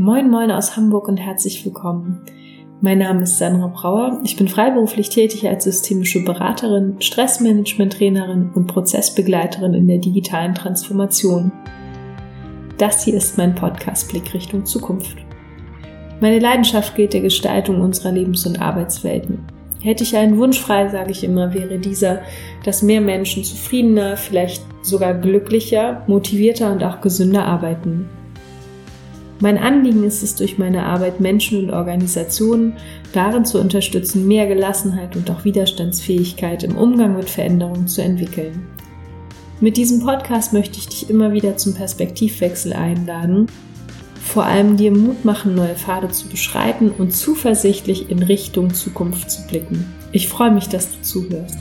Moin Moin aus Hamburg und herzlich willkommen. Mein Name ist Sandra Brauer. Ich bin freiberuflich tätig als systemische Beraterin, Stressmanagement-Trainerin und Prozessbegleiterin in der digitalen Transformation. Das hier ist mein Podcast Blick Richtung Zukunft. Meine Leidenschaft gilt der Gestaltung unserer Lebens- und Arbeitswelten. Hätte ich einen Wunsch frei, sage ich immer, wäre dieser, dass mehr Menschen zufriedener, vielleicht sogar glücklicher, motivierter und auch gesünder arbeiten. Mein Anliegen ist es, durch meine Arbeit Menschen und Organisationen darin zu unterstützen, mehr Gelassenheit und auch Widerstandsfähigkeit im Umgang mit Veränderungen zu entwickeln. Mit diesem Podcast möchte ich dich immer wieder zum Perspektivwechsel einladen, vor allem dir Mut machen, neue Pfade zu beschreiten und zuversichtlich in Richtung Zukunft zu blicken. Ich freue mich, dass du zuhörst.